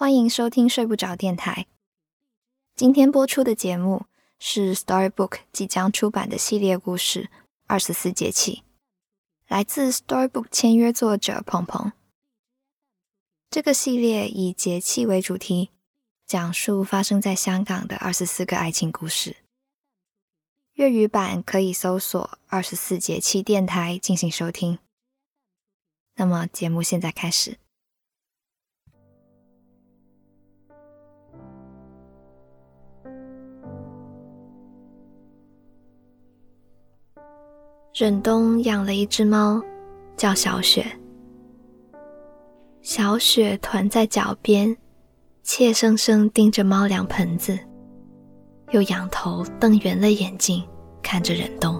欢迎收听睡不着电台。今天播出的节目是 Storybook 即将出版的系列故事《二十四节气》，来自 Storybook 签约作者鹏鹏。这个系列以节气为主题，讲述发生在香港的二十四个爱情故事。粤语版可以搜索“二十四节气电台”进行收听。那么，节目现在开始。忍冬养了一只猫，叫小雪。小雪团在脚边，怯生生盯着猫粮盆子，又仰头瞪圆了眼睛看着忍冬，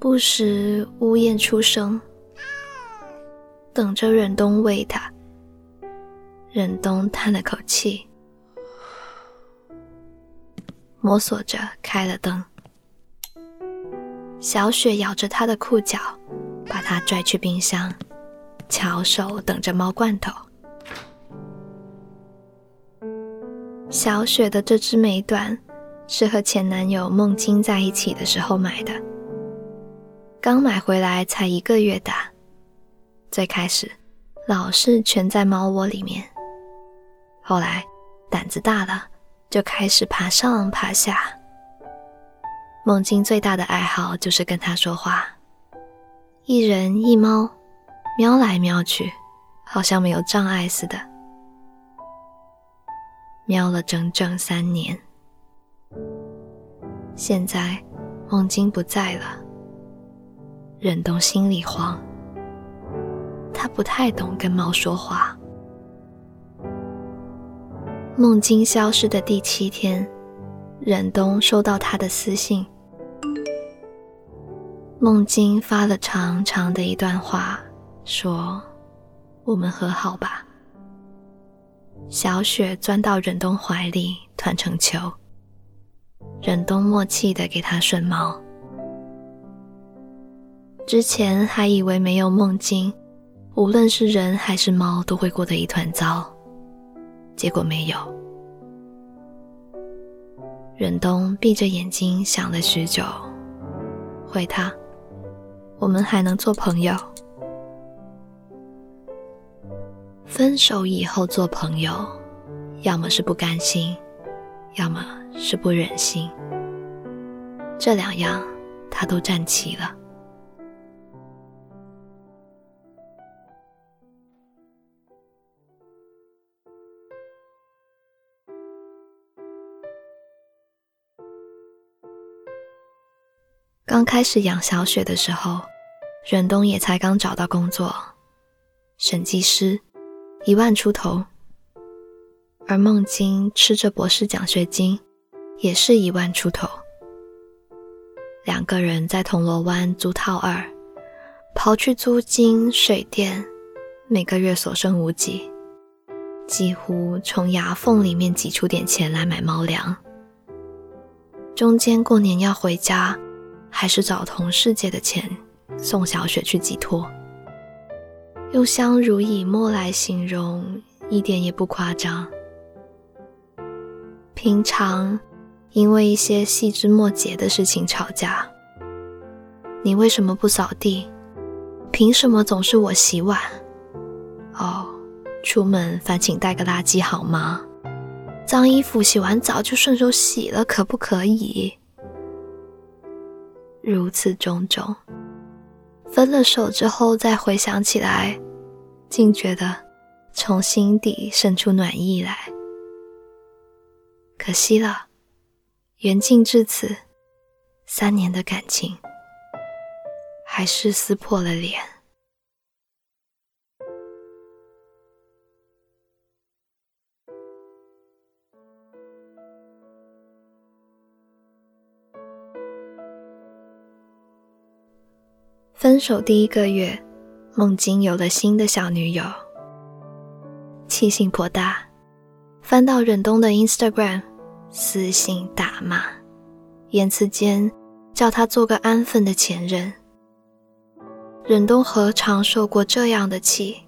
不时呜咽出声，等着忍冬喂它。忍冬叹了口气，摸索着开了灯。小雪咬着他的裤脚，把他拽去冰箱，翘手等着猫罐头。小雪的这只美短是和前男友梦晶在一起的时候买的，刚买回来才一个月大，最开始老是蜷在猫窝里面，后来胆子大了，就开始爬上爬下。梦境最大的爱好就是跟他说话，一人一猫，喵来喵去，好像没有障碍似的。喵了整整三年，现在梦境不在了，忍冬心里慌。他不太懂跟猫说话。梦境消失的第七天。忍冬收到他的私信，梦晶发了长长的一段话，说：“我们和好吧。”小雪钻到忍冬怀里，团成球。忍冬默契的给他顺毛。之前还以为没有梦晶，无论是人还是猫都会过得一团糟，结果没有。忍冬闭着眼睛想了许久，回他：“我们还能做朋友。分手以后做朋友，要么是不甘心，要么是不忍心。这两样他都占齐了。”刚开始养小雪的时候，忍冬也才刚找到工作，审计师，一万出头。而孟晶吃着博士奖学金，也是一万出头。两个人在铜锣湾租套二，刨去租金、水电，每个月所剩无几，几乎从牙缝里面挤出点钱来买猫粮。中间过年要回家。还是找同事借的钱送小雪去寄托，用相濡以沫来形容一点也不夸张。平常因为一些细枝末节的事情吵架，你为什么不扫地？凭什么总是我洗碗？哦，出门烦请带个垃圾好吗？脏衣服洗完澡就顺手洗了，可不可以？如此种种，分了手之后再回想起来，竟觉得从心底生出暖意来。可惜了，缘尽至此，三年的感情还是撕破了脸。分手第一个月，梦晶有了新的小女友，气性颇大。翻到忍冬的 Instagram，私信大骂，言辞间叫他做个安分的前任。忍冬何尝受过这样的气，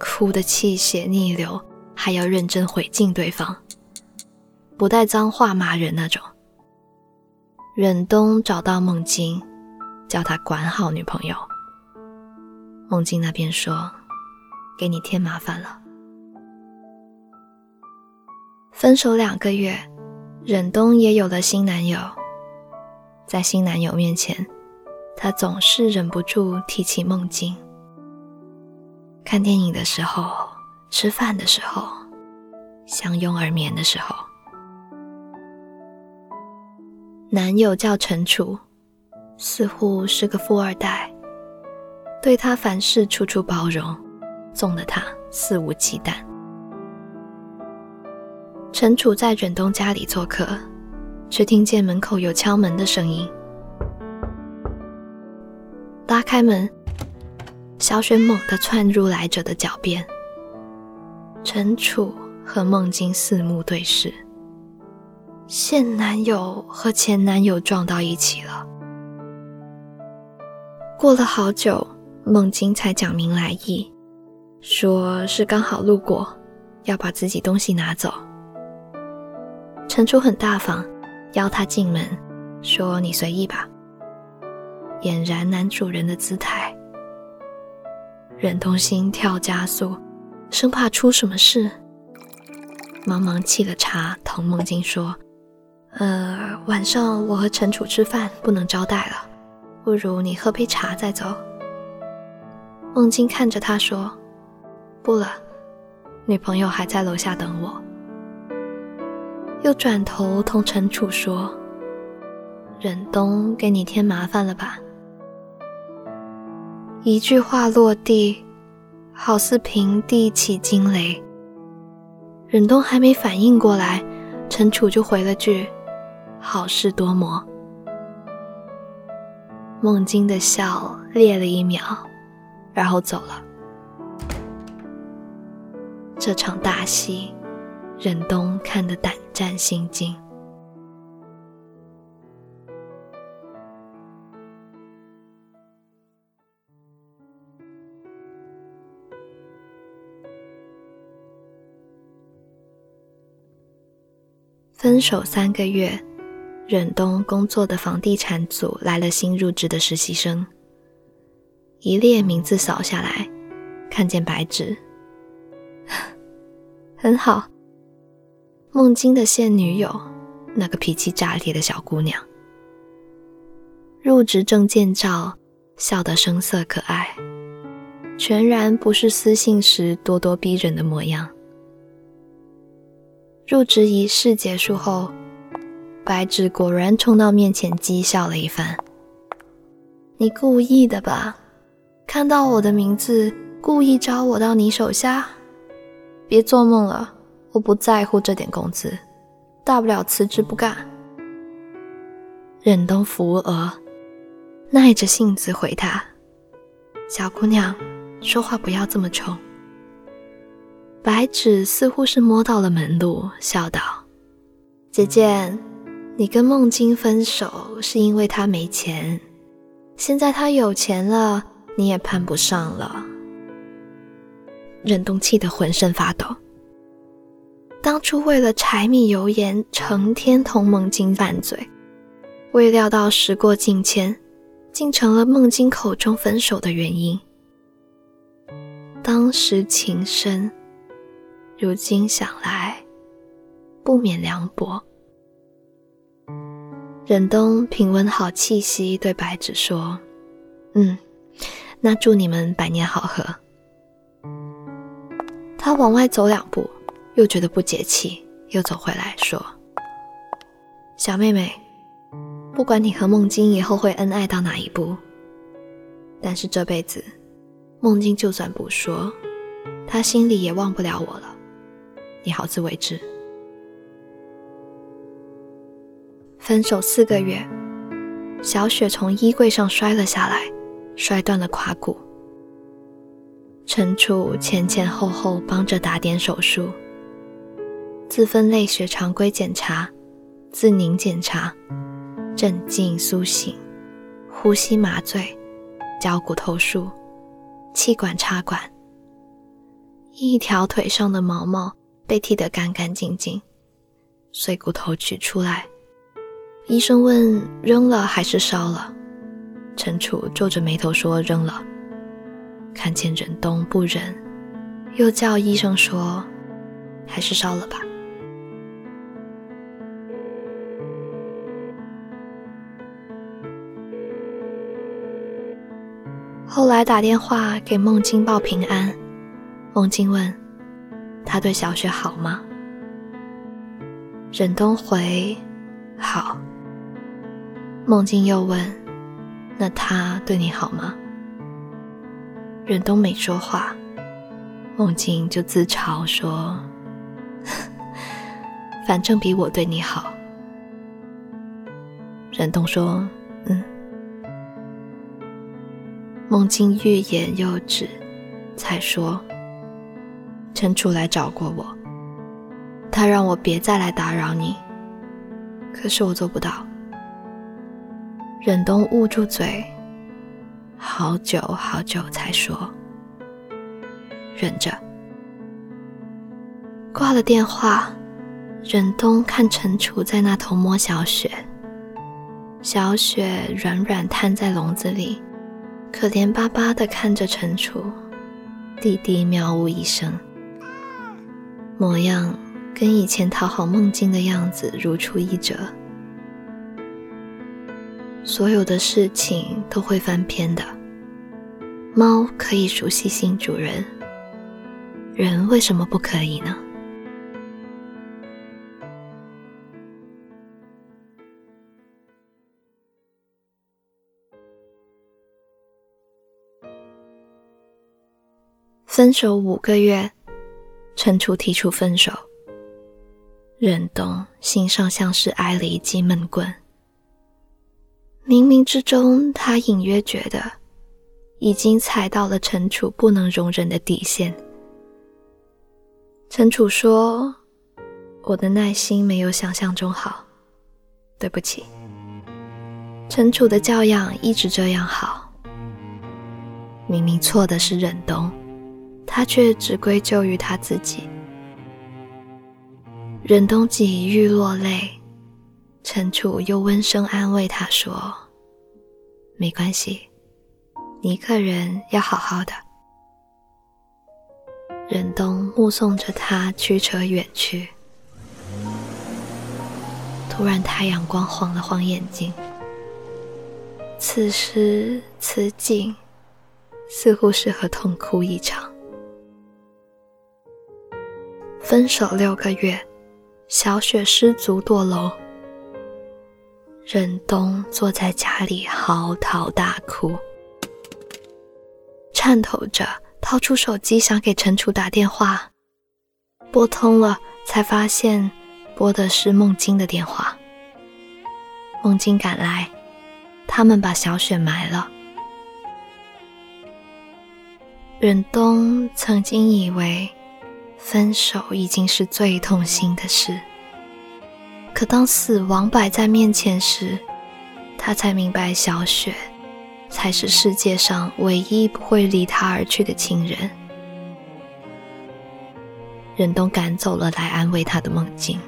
哭得气血逆流，还要认真回敬对方，不带脏话骂人那种。忍冬找到孟晶，叫他管好女朋友。孟晶那边说：“给你添麻烦了。”分手两个月，忍冬也有了新男友。在新男友面前，他总是忍不住提起梦境。看电影的时候，吃饭的时候，相拥而眠的时候。男友叫陈楚，似乎是个富二代，对他凡事处处包容，纵得他肆无忌惮。陈楚在忍冬家里做客。却听见门口有敲门的声音。拉开门，小雪猛地窜入来者的脚边。陈楚和孟晶四目对视，现男友和前男友撞到一起了。过了好久，孟晶才讲明来意，说是刚好路过，要把自己东西拿走。陈楚很大方。邀他进门，说：“你随意吧。”俨然男主人的姿态，忍痛心跳加速，生怕出什么事，忙忙沏了茶，同梦晶说：“呃，晚上我和陈楚吃饭，不能招待了，不如你喝杯茶再走。”孟京看着他说：“不了，女朋友还在楼下等我。”又转头同陈楚说：“忍冬给你添麻烦了吧？”一句话落地，好似平地起惊雷。忍冬还没反应过来，陈楚就回了句：“好事多磨。”梦晶的笑裂了一秒，然后走了。这场大戏。忍冬看得胆战心惊。分手三个月，忍冬工作的房地产组来了新入职的实习生，一列名字扫下来，看见白纸，很好。孟晶的现女友，那个脾气炸裂的小姑娘，入职证件照笑得声色可爱，全然不是私信时咄咄逼人的模样。入职仪式结束后，白纸果然冲到面前讥笑了一番：“你故意的吧？看到我的名字，故意招我到你手下？别做梦了！”我不在乎这点工资，大不了辞职不干。忍冬扶额，耐着性子回他：“小姑娘，说话不要这么冲。”白纸似乎是摸到了门路，笑道：“姐姐，你跟孟晶分手是因为他没钱，现在他有钱了，你也攀不上了。”忍冬气得浑身发抖。当初为了柴米油盐，成天同孟晶拌嘴，未料到时过境迁，竟成了孟晶口中分手的原因。当时情深，如今想来，不免凉薄。忍冬平稳好气息，对白芷说：“嗯，那祝你们百年好合。”他往外走两步。又觉得不解气，又走回来说：“小妹妹，不管你和孟晶以后会恩爱到哪一步，但是这辈子，孟晶就算不说，他心里也忘不了我了。你好自为之。”分手四个月，小雪从衣柜上摔了下来，摔断了胯骨。陈楚前前后后帮着打点手术。自分类学常规检查、自凝检查、镇静苏醒、呼吸麻醉、脚骨头术、气管插管，一条腿上的毛毛被剃得干干净净，碎骨头取出来。医生问：扔了还是烧了？陈楚皱着眉头说：扔了。看见忍冬不忍，又叫医生说：还是烧了吧。后来打电话给孟京报平安，孟京问他对小雪好吗？忍冬回好。梦境又问那他对你好吗？忍冬没说话，梦境就自嘲说：“ 反正比我对你好。”忍冬说：“嗯。”梦境欲言又止，才说：“陈楚来找过我，他让我别再来打扰你，可是我做不到。”忍冬捂住嘴，好久好久才说：“忍着。”挂了电话，忍冬看陈楚在那头摸小雪，小雪软软瘫在笼子里。可怜巴巴地看着陈楚，弟弟喵呜一声，模样跟以前讨好梦境的样子如出一辙。所有的事情都会翻篇的，猫可以熟悉新主人，人为什么不可以呢？分手五个月，陈楚提出分手。忍冬心上像是挨了一记闷棍。冥冥之中，他隐约觉得已经踩到了陈楚不能容忍的底线。陈楚说：“我的耐心没有想象中好，对不起。”陈楚的教养一直这样好，明明错的是忍冬。他却只归咎于他自己。忍冬几欲落泪，陈楚又温声安慰他说：“没关系，你一个人要好好的。”忍冬目送着他驱车远去，突然太阳光晃了晃眼睛，此时此景似乎适合痛哭一场。分手六个月，小雪失足堕楼，忍冬坐在家里嚎啕大哭，颤抖着掏出手机想给陈楚打电话，拨通了，才发现拨的是孟京的电话。孟京赶来，他们把小雪埋了。忍冬曾经以为。分手已经是最痛心的事，可当死亡摆在面前时，他才明白小雪才是世界上唯一不会离他而去的亲人。忍冬赶走了来安慰他的梦境。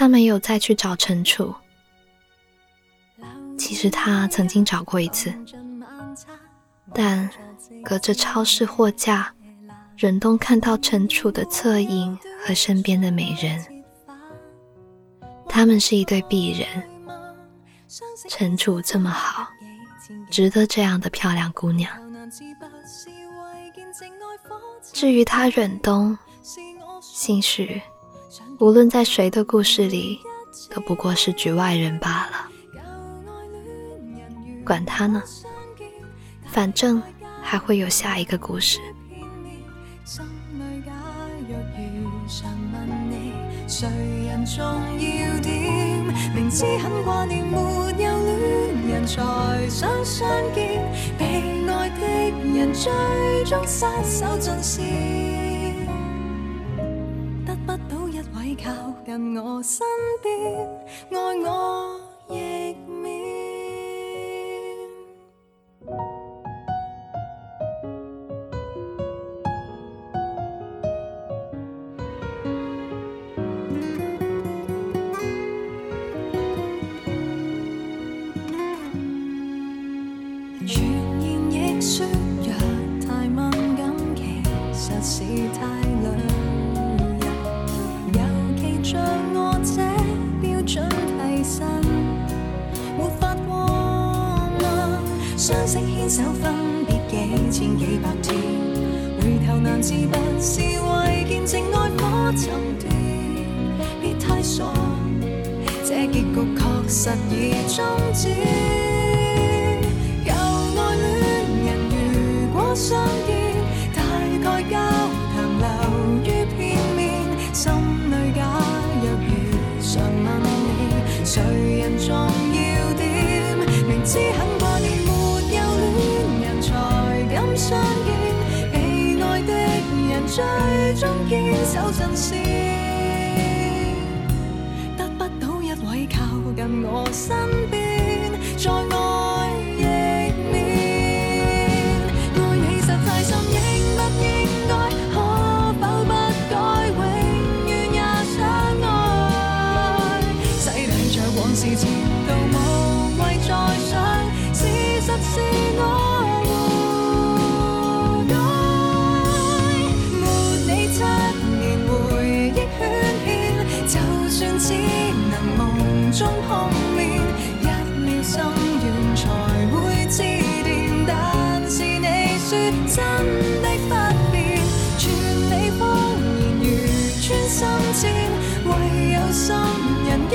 他没有再去找陈楚。其实他曾经找过一次，但隔着超市货架，忍冬看到陈楚的侧影和身边的美人。他们是一对璧人。陈楚这么好，值得这样的漂亮姑娘。至于他忍冬，兴许。无论在谁的故事里，都不过是局外人罢了。管他呢，反正还会有下一个故事。谁人重要点？明知很挂念，没有恋人才想相见，被爱的人最终失手尽线，我身边，爱我亦免。传言亦说，若太敏感，其实是太相识牵手分别几千几百天，回头难自拔，是为见证爱火沉淀。别太傻，这结局确实已终止。旧爱恋人如果相见，大概交谈流于片面，心里假若如常问你，谁人重要点？明知很相见，被爱的人最终坚守阵线。得不到一位靠近我身边，再爱亦免。爱你实太心，应不应该？可否不改？永远也相爱。洗礼着往事前度，无谓再想。事实是我只能梦中碰面，一秒心软才会致电。但是你说真的不变，全你谎言如穿心箭，唯有心人记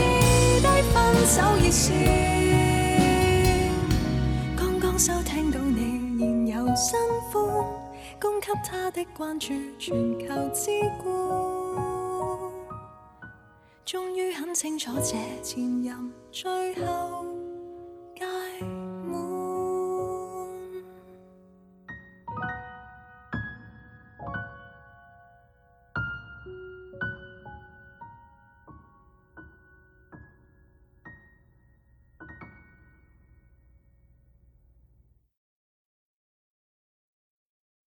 低分手热线。刚刚收聽到你现有新歡，供給他的關注全球之冠。终于很清楚，这前任最后